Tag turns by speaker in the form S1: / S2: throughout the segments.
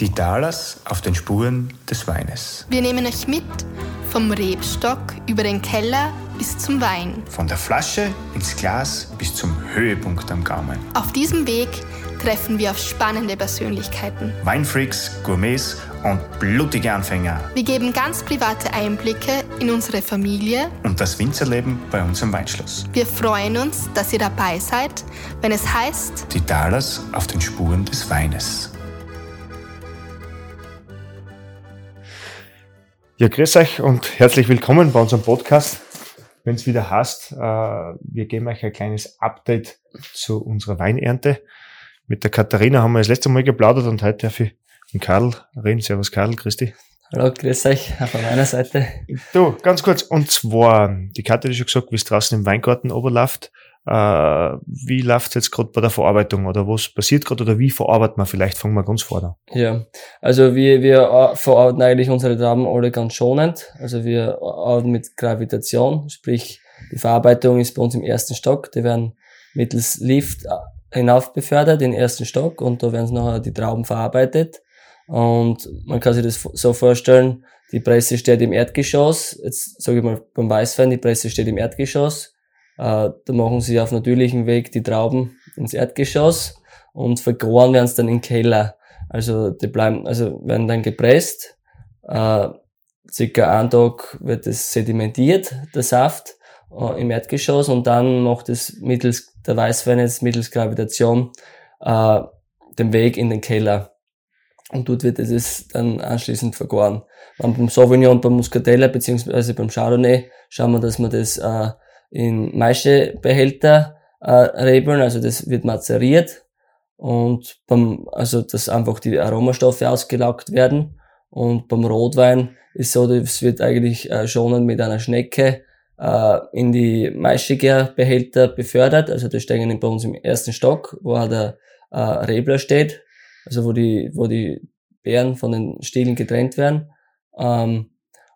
S1: Die Talas auf den Spuren des Weines.
S2: Wir nehmen euch mit vom Rebstock über den Keller bis zum Wein.
S1: Von der Flasche ins Glas bis zum Höhepunkt am Gaumen.
S2: Auf diesem Weg treffen wir auf spannende Persönlichkeiten.
S1: Weinfreaks, Gourmets und blutige Anfänger.
S2: Wir geben ganz private Einblicke in unsere Familie
S1: Und das Winzerleben bei uns im Weinschloss.
S2: Wir freuen uns, dass ihr dabei seid, wenn es heißt,
S1: Die Talas auf den Spuren des Weines.
S3: Ja, grüß euch und herzlich willkommen bei unserem Podcast. Wenn es wieder heißt, äh, wir geben euch ein kleines Update zu unserer Weinernte. Mit der Katharina haben wir das letzte Mal geplaudert und heute darf ich mit Karl reden. Servus Karl, Christi.
S4: Hallo, grüß euch von meiner Seite.
S3: Du, ganz kurz, und zwar, die Katja hat schon gesagt, wie es draußen im Weingarten oberläuft. Äh, wie läuft jetzt gerade bei der Verarbeitung oder was passiert gerade oder wie verarbeitet man vielleicht? Fangen wir ganz vorne an.
S4: Ja, also wir, wir verarbeiten eigentlich unsere Trauben alle ganz schonend. Also wir arbeiten mit Gravitation, sprich die Verarbeitung ist bei uns im ersten Stock. Die werden mittels Lift äh, hinauf befördert in den ersten Stock und da werden nachher die Trauben verarbeitet. Und man kann sich das so vorstellen, die Presse steht im Erdgeschoss. Jetzt sage ich mal beim Weißwein, die Presse steht im Erdgeschoss. Äh, da machen sie auf natürlichem Weg die Trauben ins Erdgeschoss und vergoren werden sie dann im Keller. Also die bleiben, also werden dann gepresst. Äh, circa einen Tag wird es sedimentiert, der Saft, äh, im Erdgeschoss und dann macht es mittels der Weißwein jetzt mittels Gravitation äh, den Weg in den Keller. Und dort wird es dann anschließend vergoren. Dann beim Sauvignon beim Muscatella beziehungsweise beim Chardonnay schauen wir, dass wir das äh, in Maischebehälter äh, rebeln, also das wird mazeriert und beim, also dass einfach die Aromastoffe ausgelaugt werden. Und beim Rotwein ist so, das wird eigentlich äh, schonend mit einer Schnecke äh, in die Maischegärbehälter befördert. Also das stehen bei uns im ersten Stock, wo auch der äh, Rebler steht, also wo die, wo die Beeren von den Stielen getrennt werden. Ähm,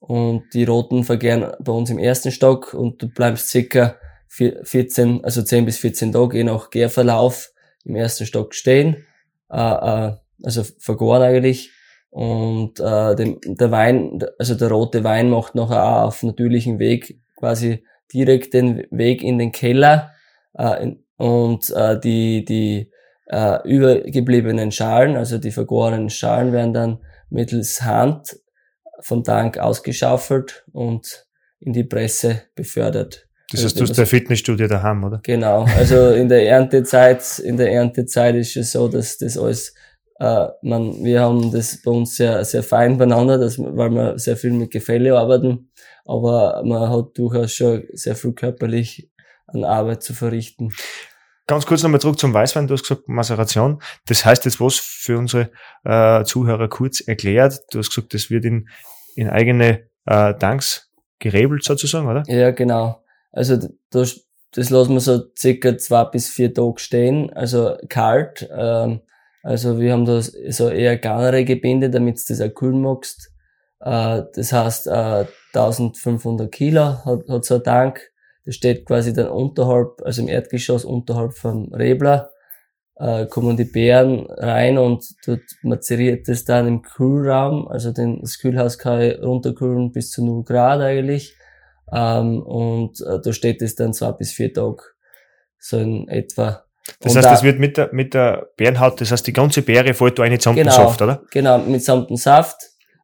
S4: und die roten vergären bei uns im ersten Stock und du bleibst circa 14, also 10 bis 14 Tage je nach Gärverlauf im ersten Stock stehen, äh, äh, also vergoren eigentlich. Und äh, dem, der Wein, also der rote Wein macht auch auf natürlichem Weg quasi direkt den Weg in den Keller äh, in, und äh, die, die äh, übergebliebenen Schalen, also die vergorenen Schalen werden dann mittels Hand vom Tank ausgeschaufelt und in die Presse befördert.
S3: Das heißt, du hast ein Fitnessstudio daheim, oder?
S4: Genau. Also in der Erntezeit, in der Erntezeit ist es so, dass das alles, äh, man, wir haben das bei uns sehr, sehr fein beieinander, dass, weil wir sehr viel mit Gefälle arbeiten. Aber man hat durchaus schon sehr viel körperlich an Arbeit zu verrichten.
S3: Ganz kurz nochmal zurück zum Weißwein. Du hast gesagt Maceration. Das heißt jetzt was für unsere äh, Zuhörer kurz erklärt. Du hast gesagt, das wird in, in eigene äh, Tanks gerebelt sozusagen, oder?
S4: Ja, genau. Also das, das lassen wir so circa zwei bis vier Tage stehen, also kalt. Ähm, also wir haben da so eher kleinere Gebinde, damit du das auch kühlen magst. Äh, das heißt, äh, 1500 Kilo hat, hat so ein Tank. Das steht quasi dann unterhalb, also im Erdgeschoss unterhalb vom Rebler, äh, kommen die Beeren rein und dort mazeriert das dann im Kühlraum. Also den, das Kühlhaus kann ich runterkühlen bis zu 0 Grad eigentlich. Ähm, und äh, da steht es dann zwei bis vier Tage, so in etwa.
S3: Das
S4: Und
S3: heißt,
S4: da-
S3: das wird mit der, mit der Beerenhaut, das heißt, die ganze Beere fällt da eine zusammen
S4: Genau.
S3: Saft, oder?
S4: Genau, mitsamt dem Saft.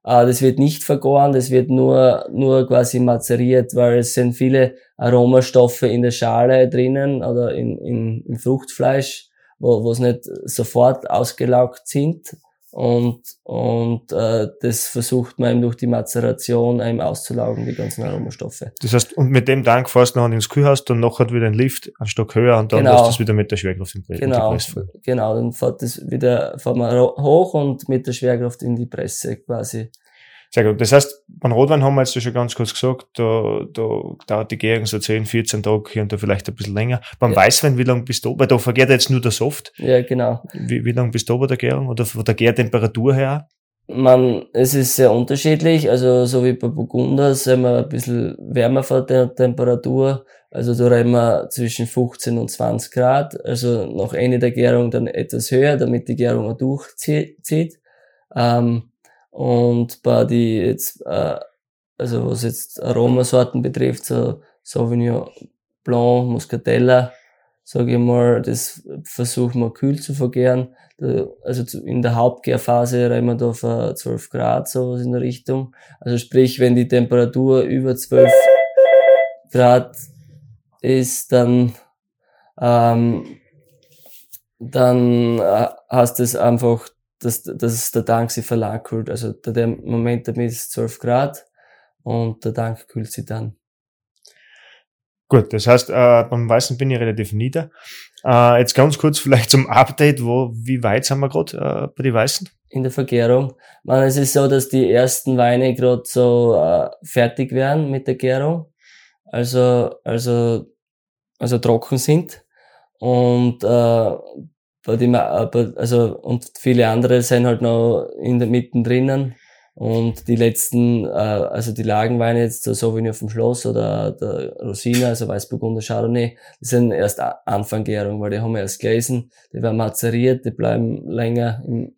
S4: Äh, das wird nicht vergoren, das wird nur, nur quasi mazeriert, weil es sind viele Aromastoffe in der Schale drinnen oder in, in, im Fruchtfleisch, wo, wo es nicht sofort ausgelaugt sind. Und, und äh, das versucht man eben durch die Mazeration eben auszulaugen, die ganzen Aromastoffe.
S3: Das heißt, und mit dem Tank fährst du noch ins Kühlhaus, dann nachher wieder ein Lift, einen Stock höher und dann
S4: Genau.
S3: lässt du es wieder mit der Schwerkraft in die, in die
S4: Genau,
S3: Presse fallen.
S4: genau, dann fährt das wieder, fährt man hoch und mit der Schwerkraft in die Presse quasi.
S3: Sehr gut. Das heißt, beim Rotwein haben wir jetzt schon ganz kurz gesagt, da, da dauert die Gärung so 10, 14 Tage, hier und da vielleicht ein bisschen länger. Beim
S4: Ja.
S3: Weißwein, wie lange bist du, weil da vergeht jetzt nur der Soft.
S4: Ja, genau.
S3: Wie, wie lange bist du bei der Gärung oder von der Gärtemperatur her?
S4: Man, es ist sehr unterschiedlich, also so wie bei Burgunder sind wir ein bisschen wärmer von der Temperatur, also da reden wir zwischen 15 und 20 Grad, also nach Ende der Gärung dann etwas höher, damit die Gärung auch durchzieht. Ähm, und bei die jetzt, äh, also was jetzt Aromasorten betrifft, so Sauvignon Blanc, Muscatella, sage ich mal, das versuchen wir kühl zu vergären. Also in der Hauptgärphase reden wir da von 12 Grad, sowas in der Richtung. Also sprich, wenn die Temperatur über 12 Grad ist, dann, ähm, dann äh, heißt es einfach, dass, dass der Tank sich verlangkühlt. Also der Moment damit ist 12 Grad und der Tank kühlt sich dann.
S3: Gut, das heißt, äh, beim Weißen bin ich relativ nieder. Äh, jetzt ganz kurz vielleicht zum Update, wo, wie weit sind wir gerade äh, bei den Weißen?
S4: In der Vergärung. Man, es ist so, dass die ersten Weine gerade so äh, fertig werden mit der Gärung. Also, also, also trocken sind. Und äh, bei dem, also, und viele andere sind halt noch in der Mitten drinnen. Und die letzten, äh, also die Lagenweine jetzt, der Sauvignon vom Schloss oder der Rosina, also Weißburgunder Chardonnay, die sind erst Anfanggärung, weil die haben wir erst gelesen, die werden mazeriert, die bleiben länger im,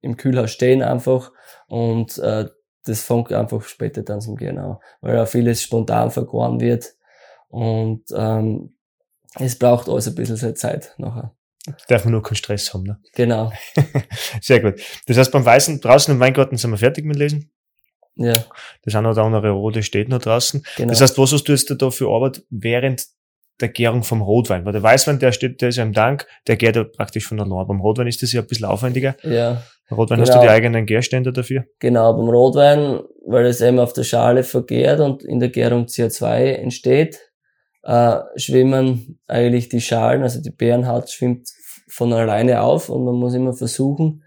S4: im Kühlhaus stehen einfach und äh, das fängt einfach später dann zum Gehen an, weil auch vieles spontan vergoren wird und ähm, es braucht alles ein bisschen Zeit nachher.
S3: Darf man nur keinen Stress haben, ne?
S4: Genau.
S3: Sehr gut. Das heißt, beim Weißen, draußen im Weingarten sind wir fertig mit Lesen.
S4: Ja.
S3: Das eine oder andere Rote steht noch draußen.
S4: Genau.
S3: Das heißt, was hast du jetzt da für Arbeit während der Gärung vom Rotwein? Weil der Weißwein, der steht, der ist ja im Tank, der gärt ja praktisch von der Norm. Beim Rotwein ist das ja ein bisschen aufwendiger.
S4: Ja.
S3: Beim Rotwein
S4: Genau.
S3: hast du die eigenen Gärstände dafür.
S4: Genau, beim Rotwein, weil es eben auf der Schale vergärt und in der Gärung CO2 entsteht, äh, schwimmen eigentlich die Schalen, also die Beerenhaut schwimmt von alleine auf und man muss immer versuchen,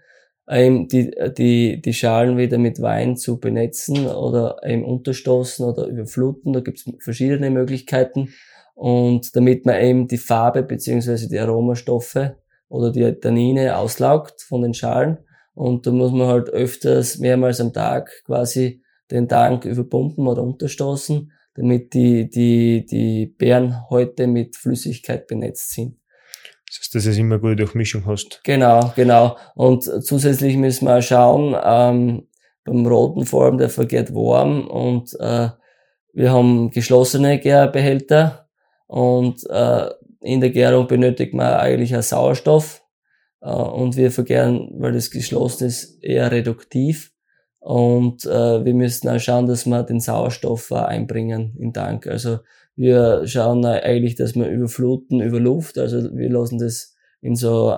S4: eben die, die, die Schalen wieder mit Wein zu benetzen oder eben unterstoßen oder überfluten. Da gibt es verschiedene Möglichkeiten. Und damit man eben die Farbe beziehungsweise die Aromastoffe oder die Tannine auslaugt von den Schalen. Und da muss man halt öfters, mehrmals am Tag quasi den Tank überpumpen oder unterstoßen, damit die, die, die Beerenhäute mit Flüssigkeit benetzt sind.
S3: Das heißt, dass du immer eine gute Durchmischung hast.
S4: Genau, genau. Und zusätzlich müssen wir schauen, ähm, beim roten vor allem, der vergeht warm und äh, wir haben geschlossene Gärbehälter und äh, in der Gärung benötigt man eigentlich auch Sauerstoff äh, und wir vergären, weil das geschlossen ist, eher reduktiv und äh, wir müssen auch schauen, dass wir den Sauerstoff einbringen in den Tank. Also wir schauen eigentlich, dass wir überfluten über Luft, also wir lassen das in so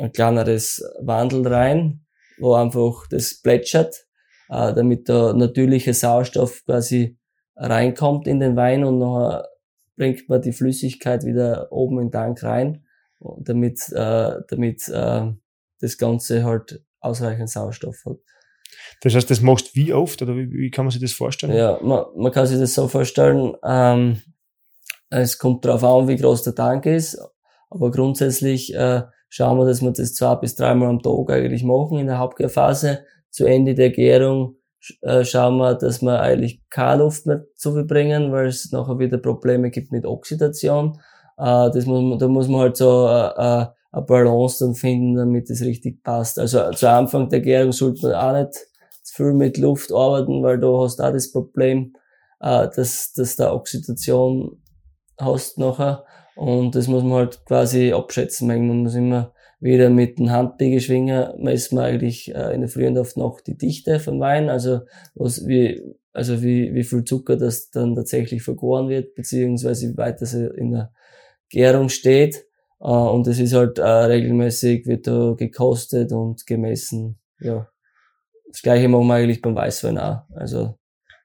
S4: ein kleineres Wandel rein, wo einfach das plätschert, äh, damit der natürliche Sauerstoff quasi reinkommt in den Wein und nachher bringt man die Flüssigkeit wieder oben in den Tank rein, damit, äh, damit äh, das Ganze halt ausreichend Sauerstoff hat.
S3: Das heißt, das machst du wie oft oder wie, wie kann man sich das vorstellen?
S4: Ja, man, man kann sich das so vorstellen, ähm, es kommt darauf an, wie groß der Tank ist, aber grundsätzlich äh, schauen wir, dass wir das zwei bis dreimal am Tag eigentlich machen in der Hauptgärphase. Zu Ende der Gärung äh, schauen wir, dass wir eigentlich keine Luft mehr zu viel bringen, weil es nachher wieder Probleme gibt mit Oxidation. Äh, das muss man, da muss man halt so äh, äh, eine Balance dann finden, damit es richtig passt. Also zu Anfang der Gärung sollte man auch nicht viel mit Luft arbeiten, weil du hast auch das Problem, äh, dass, dass da Oxidation hast nachher. Und das muss man halt quasi abschätzen. Man muss immer wieder mit dem Handbiegeschwinger messen wir eigentlich äh, in der Früh und auf die Nacht die Dichte vom Wein, also was wie also wie, wie viel Zucker das dann tatsächlich vergoren wird, beziehungsweise wie weit das in der Gärung steht. Äh, und das ist halt äh, regelmäßig, wird da gekostet und gemessen. Ja. Das gleiche machen wir eigentlich beim Weißwein auch. Also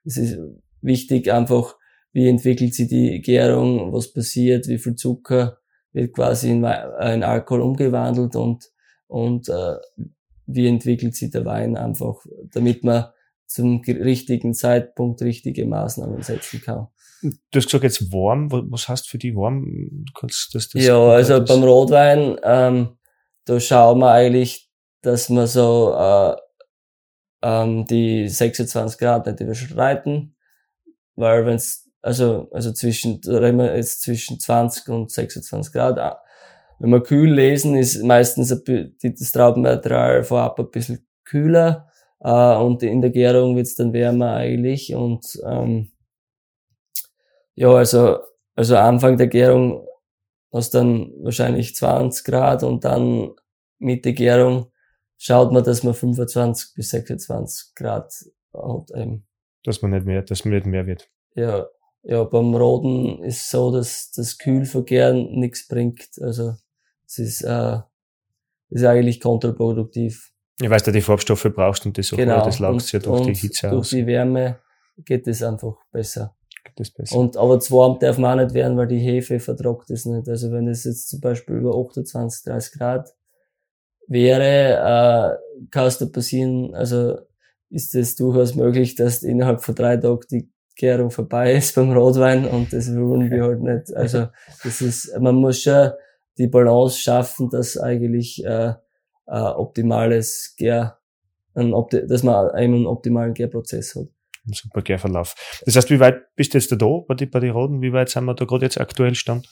S4: es ist wichtig einfach, wie entwickelt sich die Gärung, was passiert, wie viel Zucker wird quasi in, äh, in Alkohol umgewandelt und, und äh, wie entwickelt sich der Wein einfach, damit man zum richtigen Zeitpunkt richtige Maßnahmen setzen kann.
S3: Du hast gesagt jetzt warm, was heißt für die warm? Du kannst das, das
S4: ja, also beim Rotwein, ähm, da schauen wir eigentlich, dass wir so äh, ähm, die 26 Grad nicht überschreiten, weil wenn's also, also zwischen, reden wir jetzt zwischen 20 und 26 Grad. Wenn wir kühl lesen, ist meistens das Traubenmaterial vorab ein bisschen kühler äh, und in der Gärung wird's dann wärmer eigentlich und ähm, ja, also, also Anfang der Gärung hast dann wahrscheinlich 20 Grad und dann mit der Gärung schaut man, dass man 25 bis 26 Grad hat. Eben.
S3: Dass man nicht mehr, dass man nicht mehr wird.
S4: Ja, ja, beim Roden ist so, dass das Kühlvergären nichts bringt. Also es ist, äh, ist eigentlich kontraproduktiv.
S3: Ich weiß, dass du die Farbstoffe brauchst und das auch,
S4: Genau.
S3: das laugst ja durch die Hitze
S4: durch
S3: aus.
S4: die Wärme geht es einfach besser.
S3: Geht das besser.
S4: Und, aber zu warm darf man auch nicht werden, weil die Hefe vertragt es nicht. Also wenn es jetzt zum Beispiel über 28, 30 Grad wäre, äh, kann es da passieren, also ist es durchaus möglich, dass innerhalb von drei Tagen die Gärung vorbei ist beim Rotwein und das wollen wir halt nicht. Also das ist, man muss schon die Balance schaffen, dass eigentlich äh, äh, optimales Gär, ein dass man einen optimalen Gärprozess hat.
S3: Ein super Gärverlauf. Das heißt, wie weit bist du jetzt da bei die, bei die Roden? Wie weit sind wir da gerade jetzt aktuell stand?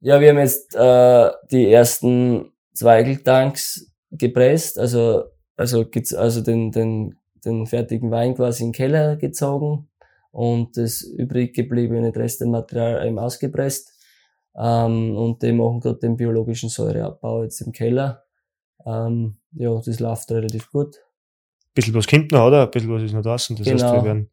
S4: Ja, wir haben jetzt äh, die ersten Zweigeltanks gepresst, also also also den den den fertigen Wein quasi in den Keller gezogen und das übrig gebliebene Restmaterial eben ausgepresst ähm, und die machen gerade den biologischen Säureabbau jetzt im Keller. Ähm, ja, das läuft relativ gut.
S3: Ein bisschen was kommt noch, oder? Ein bisschen was ist noch draußen. Das heißt,
S4: Genau.
S3: wir werden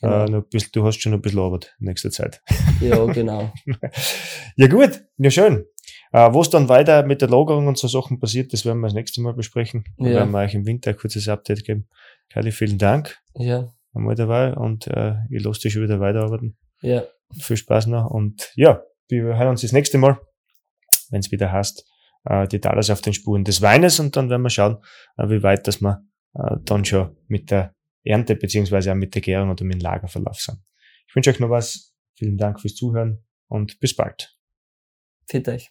S4: Genau.
S3: äh, noch bisschen, du hast schon noch ein bisschen Arbeit in nächster Zeit.
S4: Ja, genau.
S3: Ja gut, ja schön. Äh, was dann weiter mit der Lagerung und so Sachen passiert, das werden wir das nächste Mal besprechen. Da
S4: Ja.
S3: werden wir euch im Winter ein kurzes Update geben. Kylie, vielen Dank
S4: Ja,
S3: einmal dabei und äh, ich lasse dich schon wieder weiterarbeiten.
S4: ja,
S3: Viel Spaß noch und ja, wir hören uns das nächste Mal, wenn es wieder heißt, äh, die Talas auf den Spuren des Weines und dann werden wir schauen, äh, wie weit dass wir äh, dann schon mit der Ernte beziehungsweise auch mit der Gärung oder mit dem Lagerverlauf sind. Ich wünsche euch noch was. Vielen Dank fürs Zuhören und bis bald.
S4: fit euch.